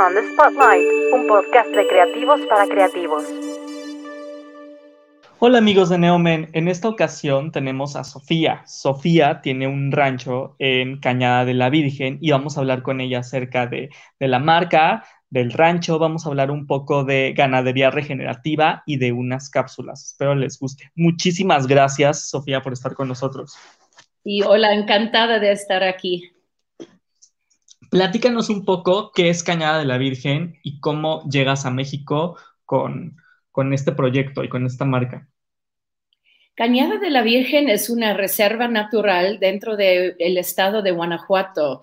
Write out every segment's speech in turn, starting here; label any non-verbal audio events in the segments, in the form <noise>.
On the Spotlight, un podcast de creativos para creativos. Hola amigos de Neomen, en esta ocasión tenemos a Sofía. Sofía tiene un rancho en Cañada de la Virgen y vamos a hablar con ella acerca de, de la marca, del rancho, vamos a hablar un poco de ganadería regenerativa y de unas cápsulas. Espero les guste. Muchísimas gracias, Sofía, por estar con nosotros. Y hola, encantada de estar aquí. Platícanos un poco qué es Cañada de la Virgen y cómo llegas a México con, con este proyecto y con esta marca. Cañada de la Virgen es una reserva natural dentro del estado de Guanajuato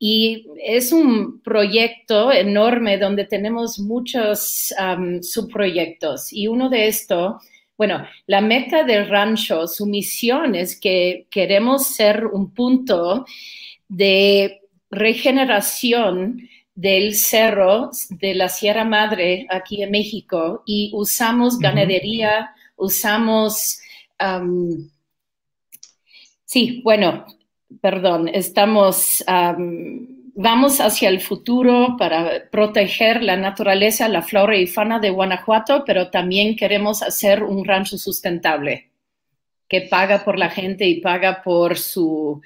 y es un proyecto enorme donde tenemos muchos subproyectos y uno de estos, bueno, la meta del rancho, su misión es que queremos ser un punto de regeneración del cerro de la Sierra Madre aquí en México y usamos ganadería, usamos, um, sí, bueno, perdón, estamos, um, vamos hacia el futuro para proteger la naturaleza, la flora y fauna de Guanajuato, pero también queremos hacer un rancho sustentable que paga por la gente y paga por su,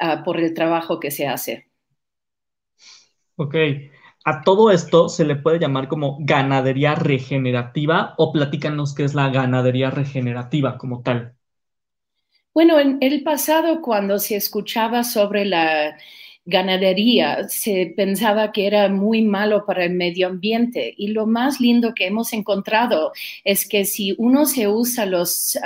uh, por el trabajo que se hace. Ok. A todo esto se le puede llamar como ganadería regenerativa o platícanos qué es la ganadería regenerativa como tal. Bueno, en el pasado cuando se escuchaba sobre la ganadería, se pensaba que era muy malo para el medio ambiente. Y lo más lindo que hemos encontrado es que si uno se usa los...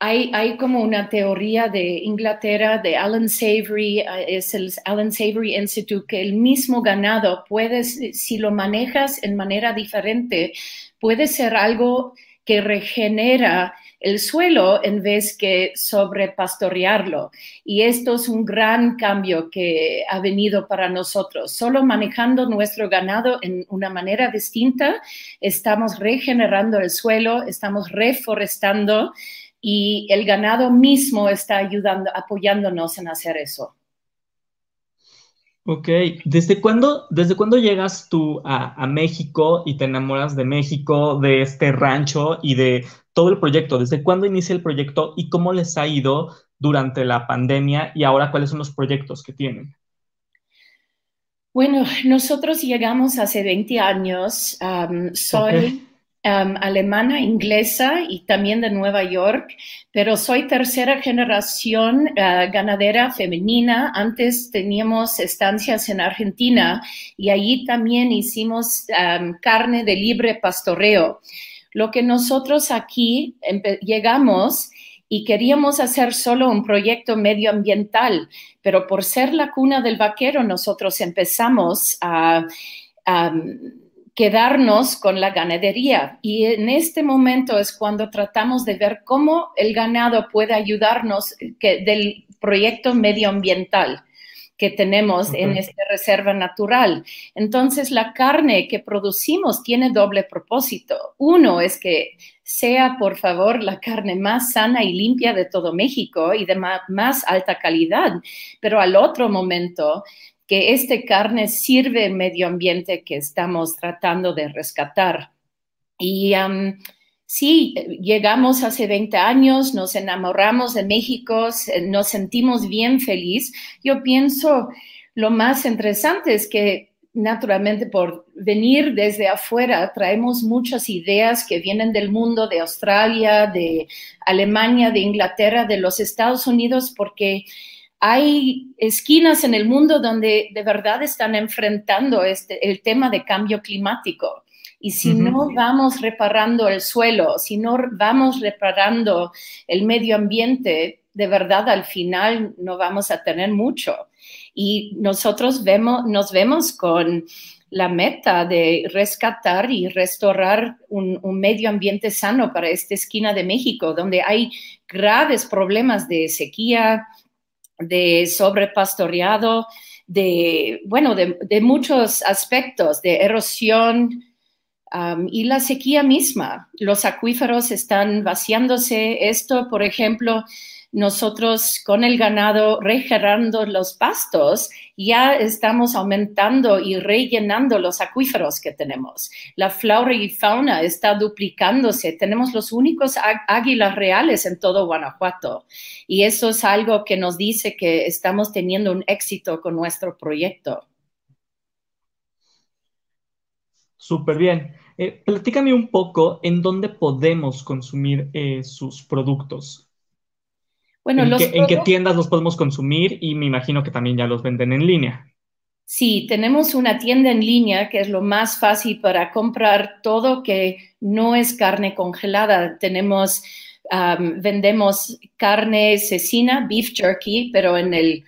hay, como una teoría de Inglaterra, de Alan Savory, eh, es el Alan Savory Institute, que el mismo ganado puede, si lo manejas en manera diferente, puede ser algo que regenera el suelo en vez que sobrepastorearlo. Y esto es un gran cambio que ha venido para nosotros. Solo manejando nuestro ganado en una manera distinta, estamos regenerando el suelo, estamos reforestando y el ganado mismo está ayudando, apoyándonos en hacer eso. Ok, ¿desde cuándo, desde cuándo llegas tú a, a, México y te enamoras de México, de este rancho y de todo el proyecto? ¿Desde cuándo inicia el proyecto y cómo les ha ido durante la pandemia y ahora cuáles son los proyectos que tienen? Bueno, nosotros llegamos hace 20 años. Um, soy... Okay Um, alemana, inglesa y también de Nueva York, pero soy tercera generación uh, ganadera femenina. Antes teníamos estancias en Argentina y allí también hicimos um, carne de libre pastoreo. Lo que nosotros aquí llegamos y queríamos hacer solo un proyecto medioambiental, pero por ser la cuna del vaquero, nosotros empezamos a, a quedarnos con la ganadería. Y en este momento es cuando tratamos de ver cómo el ganado puede ayudarnos que, del proyecto medioambiental que tenemos en esta reserva natural. Entonces, la carne que producimos tiene doble propósito. Uno es que sea, por favor, la carne más sana y limpia de todo México y de más alta calidad, pero al otro momento que esta carne sirve el medio ambiente que estamos tratando de rescatar. Y sí, llegamos hace 20 años, nos enamoramos de México, nos sentimos bien feliz. Yo pienso lo más interesante es que naturalmente por venir desde afuera traemos muchas ideas que vienen del mundo, de Australia, de Alemania, de Inglaterra, de los Estados Unidos, porque hay esquinas en el mundo donde de verdad están enfrentando este, el tema de cambio climático. Y si no vamos reparando el suelo, si no vamos reparando el medio ambiente, de verdad al final no vamos a tener mucho. Y nosotros vemos, nos vemos con la meta de rescatar y restaurar un, un, medio ambiente sano para esta esquina de México, donde hay graves problemas de sequía, de sobrepastoreado, de, bueno, de, muchos aspectos, de erosión um, y la sequía misma. Los acuíferos están vaciándose. Esto, por ejemplo, nosotros con el ganado regenerando los pastos, ya estamos aumentando y rellenando los acuíferos que tenemos. La flora y fauna está duplicándose. Tenemos los únicos águilas reales en todo Guanajuato. Y eso es algo que nos dice que estamos teniendo un éxito con nuestro proyecto. Súper bien. Eh, platícame un poco en dónde podemos consumir eh, sus productos. Bueno, ¿En, qué, ¿En qué tiendas los podemos consumir? Y me imagino que también ya los venden en línea. Sí, tenemos una tienda en línea que es lo más fácil para comprar todo que no es carne congelada. Tenemos, vendemos carne cecina, beef jerky, pero en el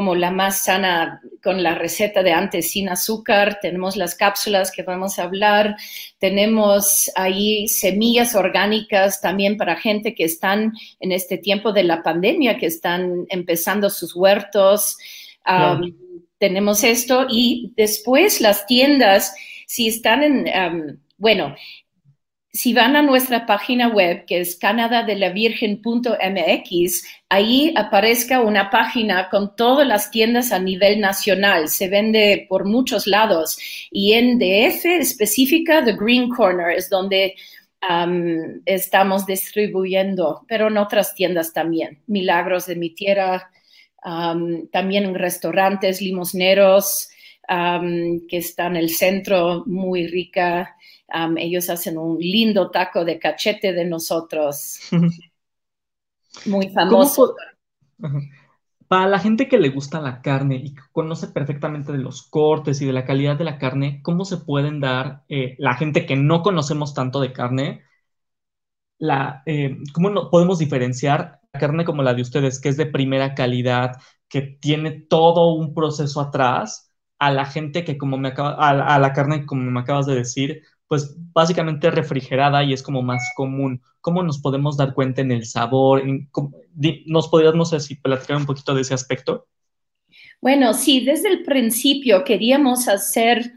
como la más sana con la receta de antes sin azúcar, tenemos las cápsulas que vamos a hablar, tenemos ahí semillas orgánicas también para gente que están en este tiempo de la pandemia, que están empezando sus huertos. tenemos esto y después las tiendas, si están en, bueno, si van a nuestra página web, que es canadadelavirgen.mx, ahí aparezca una página con todas las tiendas a nivel nacional. Se vende por muchos lados. Y en DF específica, The Green Corner es donde estamos distribuyendo, pero en otras tiendas también. Milagros de mi tierra, también en restaurantes limosneros que están en el centro, muy rica ellos hacen un lindo taco de cachete de nosotros. Muy famoso. Para la gente que le gusta la carne y que conoce perfectamente de los cortes y de la calidad de la carne, ¿cómo se pueden dar, eh, la gente que no conocemos tanto de carne, la, eh, cómo no, podemos diferenciar la carne como la de ustedes, que es de primera calidad, que tiene todo un proceso atrás, a la gente que como me acaba, a, a la carne como me acabas de decir, pues básicamente refrigerada y es como más común. ¿Cómo nos podemos dar cuenta en el sabor? ¿Nos podrías, no sé si platicar un poquito de ese aspecto? Bueno, sí, desde el principio queríamos hacer,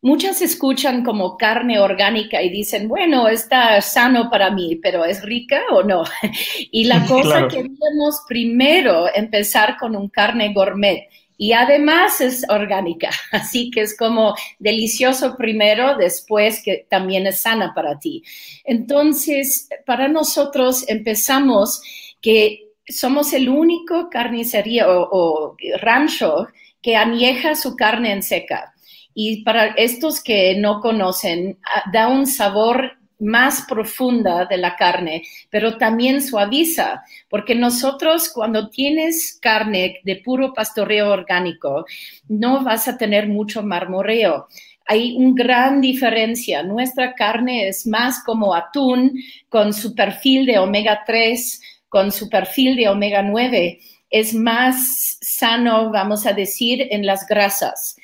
muchas escuchan como carne orgánica y dicen, bueno, está sano para mí, pero ¿es rica o no? <laughs> Y la <laughs> cosa queríamos primero empezar con un carne gourmet y además es orgánica, <laughs> así que es como delicioso primero, después que también es sana para ti. Entonces, para nosotros empezamos que somos el único carnicería o, rancho que añeja su carne en seca. Y para estos que no conocen, ah, da un sabor más profunda de la carne, pero también suaviza, porque nosotros cuando tienes carne de puro pastoreo orgánico, no vas a tener mucho marmoreo. Hay una gran diferencia. Nuestra carne es más como atún con su perfil de omega 3, con su perfil de omega 9. Es más sano, vamos a decir, en las grasas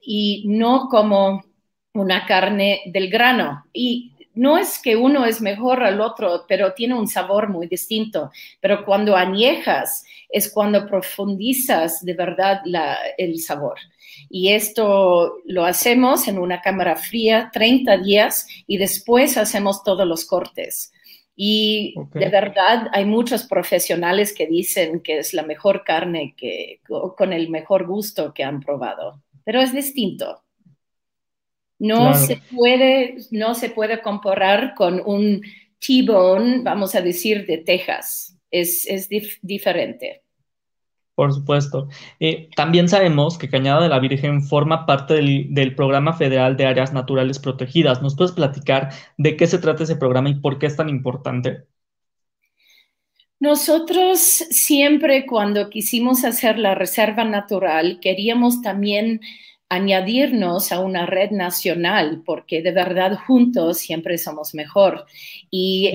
y no como una carne del grano. Y no es que uno es mejor al otro, pero tiene un sabor muy distinto. Pero cuando añejas es cuando profundizas de verdad el sabor. Y esto lo hacemos en una cámara fría 30 días y después hacemos todos los cortes. Y de verdad hay muchos profesionales que dicen que es la mejor carne que, con el mejor gusto que han probado, pero es distinto. No, se puede, no se puede comparar con un T-bone, vamos a decir, de Texas. Es, diferente. Por supuesto. Eh, también sabemos que Cañada de la Virgen forma parte del, del, Programa Federal de Áreas Naturales Protegidas. ¿Nos puedes platicar de qué se trata ese programa y por qué es tan importante? Nosotros siempre cuando quisimos hacer la reserva natural queríamos también añadirnos a una red nacional, porque de verdad juntos siempre somos mejor. Y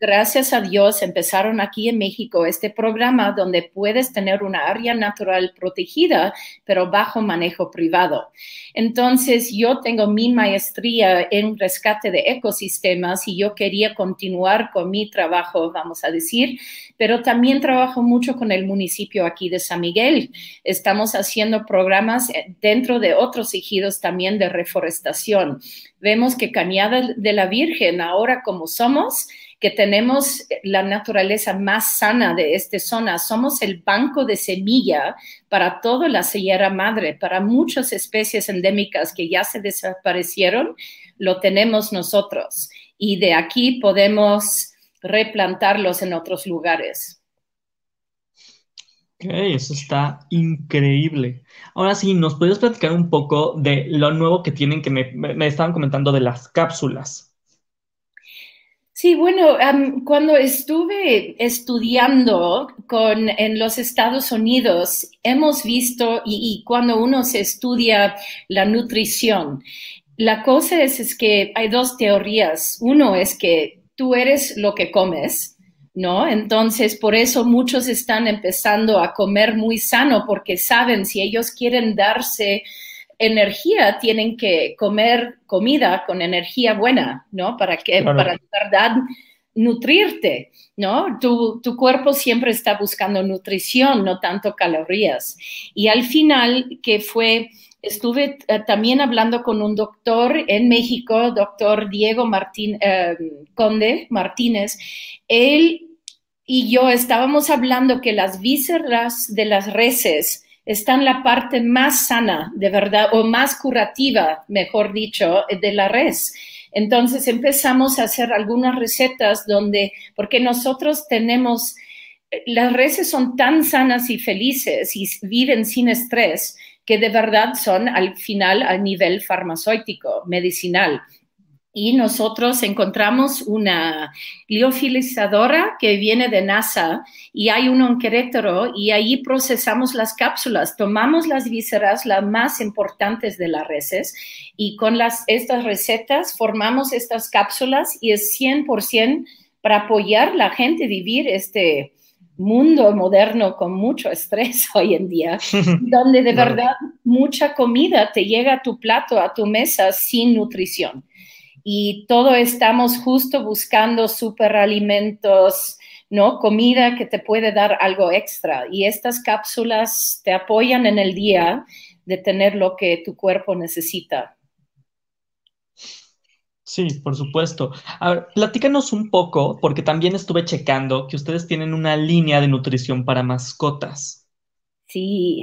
gracias a Dios empezaron aquí en México este programa donde puedes tener una área natural protegida, pero bajo manejo privado. Entonces, yo tengo mi maestría en rescate de ecosistemas y yo quería continuar con mi trabajo, vamos a decir, pero también trabajo mucho con el municipio aquí de San Miguel. Estamos haciendo programas dentro de otros ejidos también de reforestación. Vemos que Cañada de la Virgen, ahora como somos, que tenemos la naturaleza más sana de esta zona. Somos el banco de semilla para toda la Sierra Madre, para muchas especies endémicas que ya se desaparecieron, lo tenemos nosotros. Y de aquí podemos replantarlos en otros lugares. Eso está increíble. Ahora sí, ¿nos puedes platicar un poco de lo nuevo que tienen que me, estaban comentando de las cápsulas? Sí, bueno, cuando estuve estudiando con, en los Estados Unidos, hemos visto, y, y, cuando uno se estudia la nutrición, la cosa es, es que hay dos teorías. Uno es que tú eres lo que comes ¿no? Entonces, por eso muchos están empezando a comer muy sano porque saben si ellos quieren darse energía, tienen que comer comida con energía buena, ¿no? Para que, para de verdad nutrirte, ¿no? Tu, tu, cuerpo siempre está buscando nutrición, no tanto calorías. Y al final, que fue, estuve eh, también hablando con un doctor en México, doctor Diego Martín, eh, Conde Martínez, él y yo estábamos hablando que las vísceras de las reses están la parte más sana, de verdad, o más curativa, mejor dicho, de la res. Entonces empezamos a hacer algunas recetas donde, porque nosotros tenemos, las reses son tan sanas y felices y viven sin estrés que de verdad son al final a nivel farmacéutico, medicinal. Y nosotros encontramos una liofilizadora que viene de NASA y hay uno en y ahí procesamos las cápsulas, tomamos las vísceras, las más importantes de las reses y con las, estas recetas formamos estas cápsulas y es 100% para apoyar a la gente vivir este mundo moderno con mucho estrés <laughs> hoy en día, <laughs> donde de verdad mucha comida te llega a tu plato, a tu mesa sin nutrición y todo estamos justo buscando superalimentos, ¿no? Comida que te puede dar algo extra. Y estas cápsulas te apoyan en el día de tener lo que tu cuerpo necesita. Sí, por supuesto. A ver, platícanos un poco, porque también estuve checando que ustedes tienen una línea de nutrición para mascotas. Sí,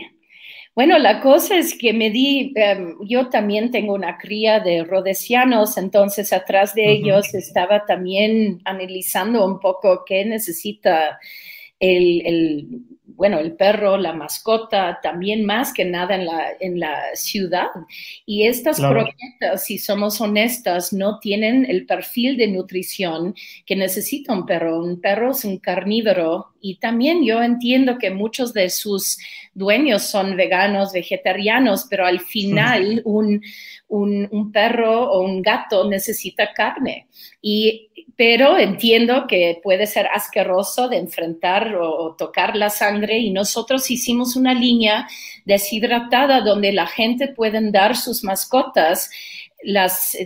bueno, la cosa es que me di, em, yo también tengo una cría de rodesianos, entonces atrás de ellos estaba también analizando un poco qué necesita el, bueno, el perro, la mascota, también más que nada en la, en la ciudad. Y estas croquetas, si somos honestas, no tienen el perfil de nutrición que necesita un perro. Un perro es un carnívoro y también yo entiendo que muchos de sus dueños son veganos, vegetarianos, pero al final un, un, perro o un gato necesita carne. Y, pero entiendo que puede ser asqueroso de enfrentar o, tocar la sangre y nosotros hicimos una línea deshidratada donde la gente puede dar sus mascotas las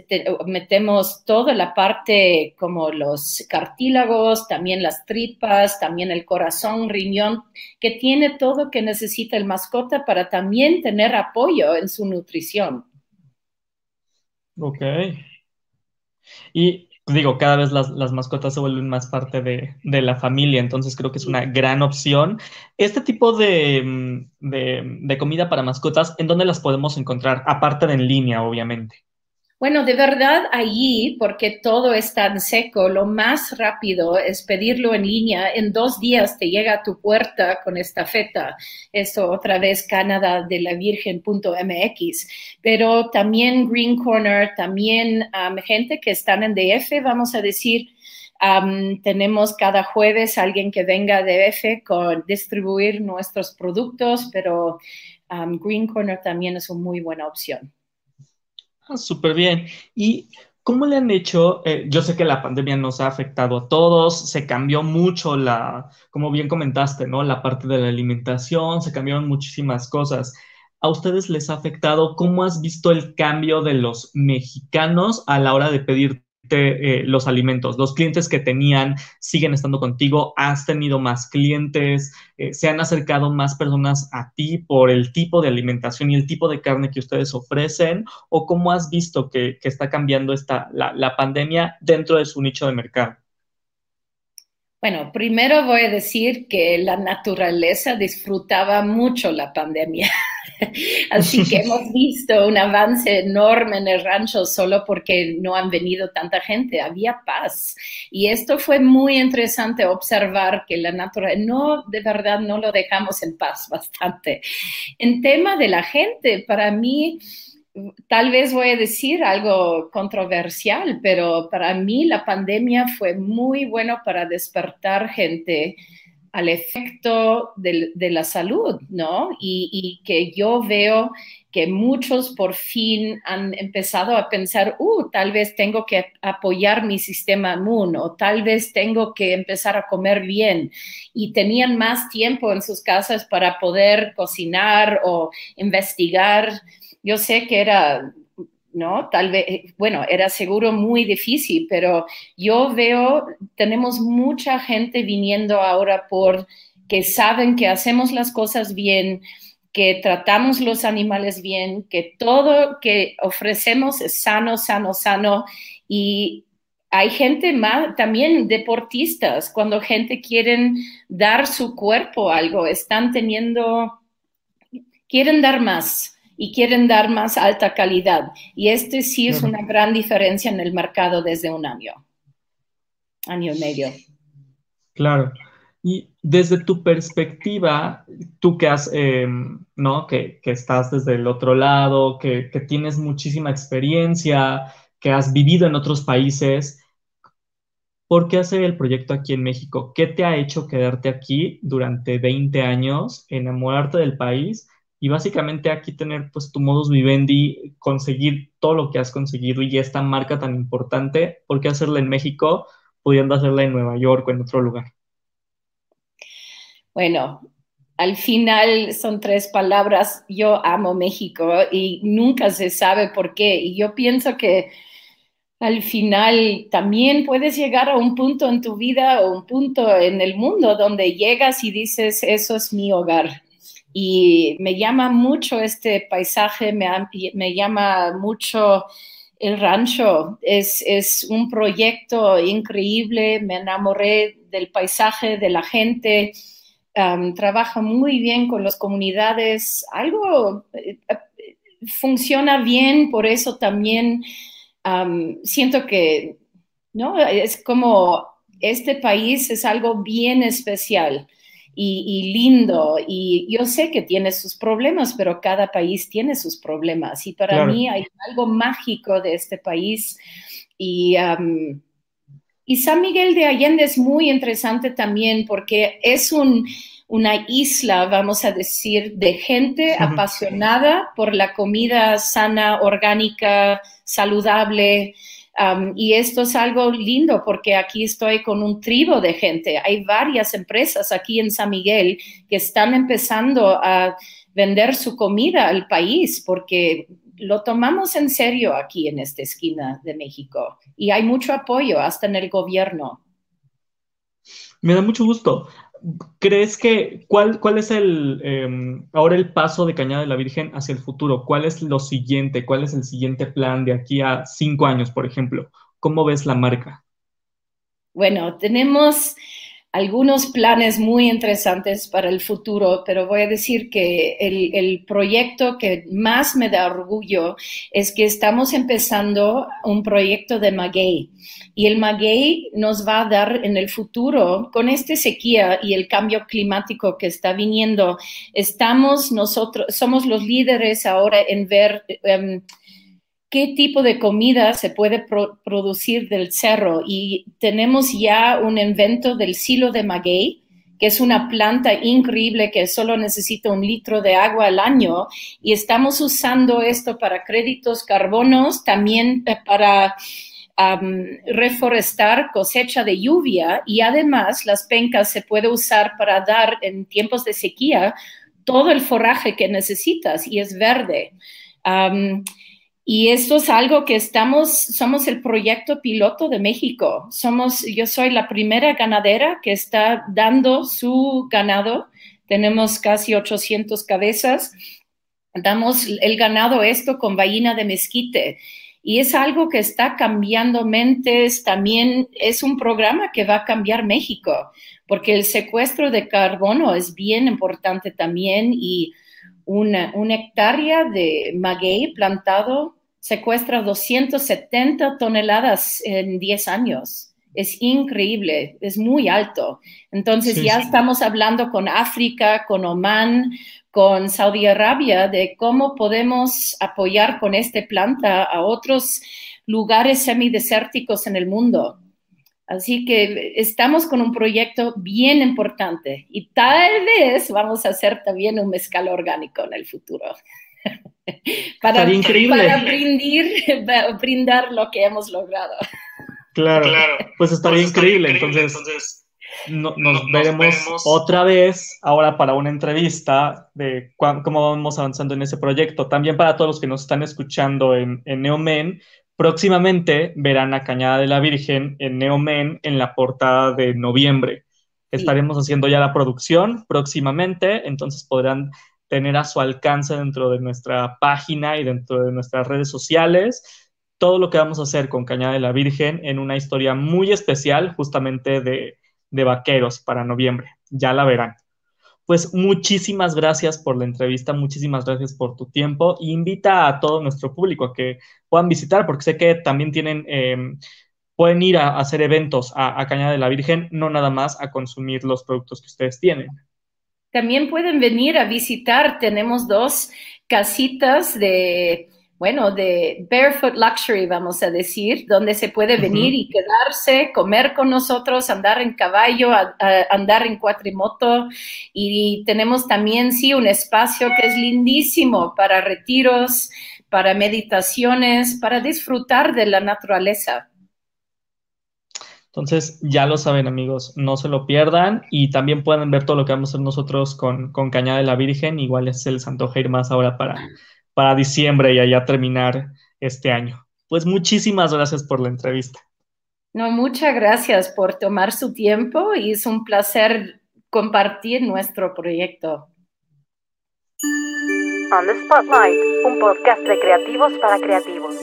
metemos toda la parte como los cartílagos, también las tripas, también el corazón, riñón, que tiene todo que necesita el mascota para también tener apoyo en su nutrición. Ok. Y digo, cada vez las, mascotas se vuelven más parte de, la familia, entonces creo que es una gran opción. Este tipo de, de comida para mascotas, ¿en dónde las podemos encontrar? Aparte de en línea, obviamente. Bueno, de verdad allí, porque todo es tan seco, lo más rápido es pedirlo en línea. En dos días te llega a tu puerta con esta feta. Eso otra vez Canadá de la Virgen.mx. Pero también Green Corner, también gente que están en DF, vamos a decir, tenemos cada jueves alguien que venga de DF con distribuir nuestros productos, pero Green Corner también es una muy buena opción. Ah, súper bien. ¿Y cómo le han hecho? Eh, yo sé que la pandemia nos ha afectado a todos, se cambió mucho la, como bien comentaste, ¿no? La parte de la alimentación, se cambiaron muchísimas cosas. ¿A ustedes les ha afectado? ¿Cómo has visto el cambio de los mexicanos a la hora de pedir eh, los alimentos. Los clientes que tenían siguen estando contigo, has tenido más clientes, eh, se han acercado más personas a ti por el tipo de alimentación y el tipo de carne que ustedes ofrecen, o cómo has visto que, está cambiando esta, la, pandemia dentro de su nicho de mercado. Bueno, primero voy a decir que la naturaleza disfrutaba mucho la pandemia. <laughs> <laughs> Así que hemos visto un avance enorme en el rancho solo porque no han venido tanta gente, había paz. Y esto fue muy interesante observar que la naturaleza, no, de verdad, no lo dejamos en paz bastante. En tema de la gente, para mí, tal vez voy a decir algo controversial, pero para mí la pandemia fue muy bueno para despertar gente al efecto de, la salud, ¿no? Y, que yo veo que muchos por fin han empezado a pensar, uh, tal vez tengo que apoyar mi sistema inmune o tal vez tengo que empezar a comer bien. Y tenían más tiempo en sus casas para poder cocinar o investigar yo sé que era, ¿no? Tal vez, bueno, era seguro muy difícil, pero yo veo, tenemos mucha gente viniendo ahora por que saben que hacemos las cosas bien, que tratamos los animales bien, que todo que ofrecemos es sano, sano, sano y hay gente más, también deportistas, cuando gente quieren dar su cuerpo algo, están teniendo, quieren dar más y quieren dar más alta calidad. Y este sí es una gran diferencia en el mercado desde un año, año y medio. Claro. Y desde tu perspectiva, tú que has, em, ¿no? Que, estás desde el otro lado, que, que tienes muchísima experiencia, que has vivido en otros países, ¿por qué hacer el proyecto aquí en México? ¿Qué te ha hecho quedarte aquí durante 20 años, enamorarte del país y básicamente aquí tener pues tu modus vivendi, conseguir todo lo que has conseguido y esta marca tan importante, ¿por qué hacerla en México pudiendo hacerla en Nueva York o en otro lugar? Bueno, al final son tres palabras, yo amo México y nunca se sabe por qué. Y yo pienso que al final también puedes llegar a un punto en tu vida o un punto en el mundo donde llegas y dices, eso es mi hogar y me llama mucho este paisaje, me, llama mucho el rancho. Es, un proyecto increíble, me enamoré del paisaje, de la gente. trabaja muy bien con las comunidades, algo eh, funciona bien, por eso también siento que, ¿no? Es como este país es algo bien especial y, lindo. Y yo sé que tiene sus problemas, pero cada país tiene sus problemas. Y para mí hay algo mágico de este país. Y, y San Miguel de Allende es muy interesante también porque es un, una isla, vamos a decir, de gente apasionada por la comida sana, orgánica, saludable y esto es algo lindo porque aquí estoy con un tribo de gente. Hay varias empresas aquí en San Miguel que están empezando a vender su comida al país porque lo tomamos en serio aquí en esta esquina de México y hay mucho apoyo hasta en el gobierno. Me da mucho gusto. ¿Crees que cuál, cuál es el em, ahora el paso de Cañada de la Virgen hacia el futuro? ¿Cuál es lo siguiente? ¿Cuál es el siguiente plan de aquí a cinco años, por ejemplo? ¿Cómo ves la marca? Bueno, tenemos algunos planes muy interesantes para el futuro, pero voy a decir que el, proyecto que más me da orgullo es que estamos empezando un proyecto de maguey y el maguey nos va a dar en el futuro, con esta sequía y el cambio climático que está viniendo, estamos nosotros, somos los líderes ahora en ver... Em, qué tipo de comida se puede producir del cerro. Y tenemos ya un invento del silo de maguey, que es una planta increíble que solo necesita un litro de agua al año. Y estamos usando esto para créditos carbonos, también eh, para reforestar cosecha de lluvia y además las pencas se puede usar para dar en tiempos de sequía todo el forraje que necesitas y es verde. Y esto es algo que estamos, somos el proyecto piloto de México. Somos, yo soy la primera ganadera que está dando su ganado. Tenemos casi 800 cabezas. Damos el ganado esto con ballena de mezquite. Y es algo que está cambiando mentes, también es un programa que va a cambiar México, porque el secuestro de carbono es bien importante también y una, una hectárea de maguey plantado secuestra 270 toneladas en 10 años. Es increíble, es muy alto. Entonces ya estamos hablando con África, con Oman, con Saudi Arabia de cómo podemos apoyar con esta planta a otros lugares semidesérticos en el mundo. Así que estamos con un proyecto bien importante y tal vez vamos a hacer también un mezcal orgánico en el futuro. <laughs> para, increíble. para <laughs> brindar lo que hemos logrado. Claro, pues estaría pues increíble. Entonces, nos, veremos, otra vez ahora para una entrevista de cómo vamos avanzando en ese proyecto. También para todos los que nos están escuchando en, en Neomen, próximamente verán a Cañada de la Virgen en Neomen en la portada de noviembre. Estaremos haciendo ya la producción próximamente, entonces podrán tener a su alcance dentro de nuestra página y dentro de nuestras redes sociales todo lo que vamos a hacer con Cañada de la Virgen en una historia muy especial justamente de, vaqueros para noviembre. Ya la verán. Pues muchísimas gracias por la entrevista, muchísimas gracias por tu tiempo. invita a todo nuestro público a que puedan visitar, porque sé que también tienen, em, pueden ir a, hacer eventos a, a, Cañada de la Virgen, no nada más a consumir los productos que ustedes tienen. También pueden venir a visitar, tenemos dos casitas de bueno, de barefoot luxury, vamos a decir, donde se puede venir y quedarse, comer con nosotros, andar en caballo, andar en cuatrimoto. Y tenemos también, sí, un espacio que es lindísimo para retiros, para meditaciones, para disfrutar de la naturaleza. Entonces, ya lo saben amigos, no se lo pierdan y también pueden ver todo lo que vamos a hacer nosotros con, con Cañada de la Virgen, igual es el Santo ir más ahora para para diciembre y allá terminar este año. Pues muchísimas gracias por la entrevista. No, muchas gracias por tomar su tiempo y es un placer compartir nuestro proyecto. On the Spotlight, un podcast de creativos para creativos.